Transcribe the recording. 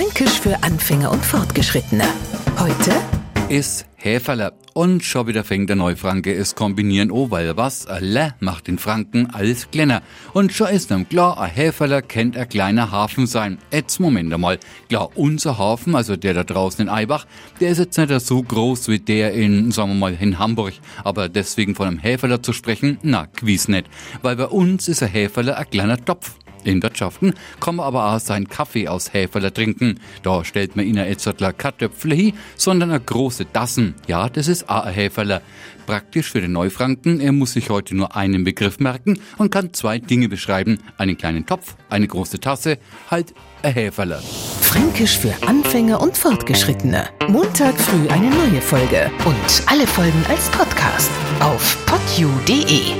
Fränkisch für Anfänger und Fortgeschrittene. Heute ist Häferle. Und schon wieder fängt der Neufranke es kombinieren oh, weil was le macht den Franken alles kleiner. Und schon ist ihm klar, ein Häferle kennt ein kleiner Hafen sein. Jetzt Moment einmal. Klar, unser Hafen, also der da draußen in Eibach, der ist jetzt nicht so groß wie der in, sagen wir mal, in Hamburg. Aber deswegen von einem Häferle zu sprechen, na, gewiss nicht. Weil bei uns ist ein Häferle ein kleiner Topf. In Wirtschaften kann man aber auch seinen Kaffee aus Häferle trinken. Da stellt man jetzt nicht Kartöpfle hin, sondern eine große Tassen. Ja, das ist auch ein Häferle. Praktisch für den Neufranken, er muss sich heute nur einen Begriff merken und kann zwei Dinge beschreiben. Einen kleinen Topf, eine große Tasse, halt ein Häferle. Fränkisch für Anfänger und Fortgeschrittene. Montag früh eine neue Folge und alle Folgen als Podcast auf podu.de.